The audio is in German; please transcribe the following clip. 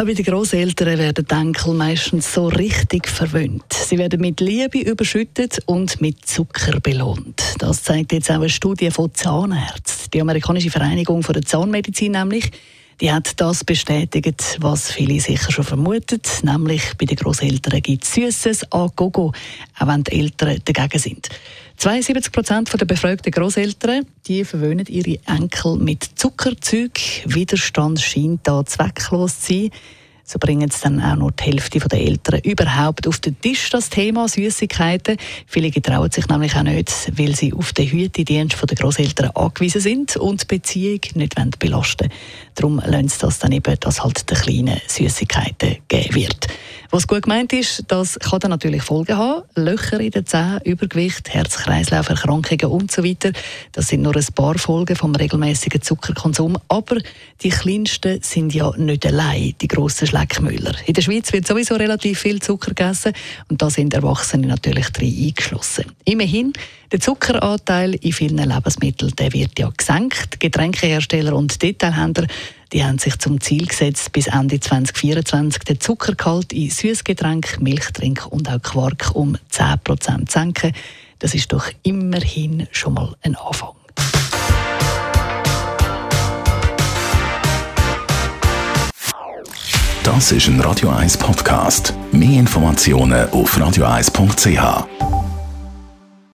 auch bei den Grosseltern werden die Enkel meistens so richtig verwöhnt. Sie werden mit Liebe überschüttet und mit Zucker belohnt. Das zeigt jetzt auch eine Studie von Zahnärzten. Die amerikanische Vereinigung der Zahnmedizin nämlich, die hat das bestätigt, was viele sicher schon vermutet, nämlich bei den Grosseltern gibt es Süßes an Gogo, auch wenn die Eltern dagegen sind. 72 Prozent der befragten Großeltern die verwöhnen ihre Enkel mit Zuckerzeug. Widerstand scheint da zwecklos zu sein. So bringen es dann auch noch die Hälfte der Eltern überhaupt auf den Tisch, das Thema Süßigkeiten. Viele getrauen sich nämlich auch nicht, weil sie auf den Hütedienst der Großeltern angewiesen sind und die Beziehung nicht belasten wollen. Darum lassen sie das dann eben, dass halt den kleinen Süßigkeiten geben wird. Was gut gemeint ist, das kann dann natürlich Folgen haben. Löcher in den Zähnen, Übergewicht, Herz-Kreislauf-Erkrankungen und so weiter. Das sind nur ein paar Folgen vom regelmäßigen Zuckerkonsum. Aber die kleinsten sind ja nicht allein, die grossen Schleckmüller. In der Schweiz wird sowieso relativ viel Zucker gegessen und da sind Erwachsene natürlich drin eingeschlossen. Immerhin, der Zuckeranteil in vielen Lebensmitteln der wird ja gesenkt. Getränkehersteller und Detailhändler die haben sich zum Ziel gesetzt, bis Ende 2024 den Zuckergehalt in Süßgetränk, Milchtrink und auch Quark um 10% zu senken. Das ist doch immerhin schon mal ein Anfang. Das ist ein Radio 1 Podcast. Mehr Informationen auf radio1.ch.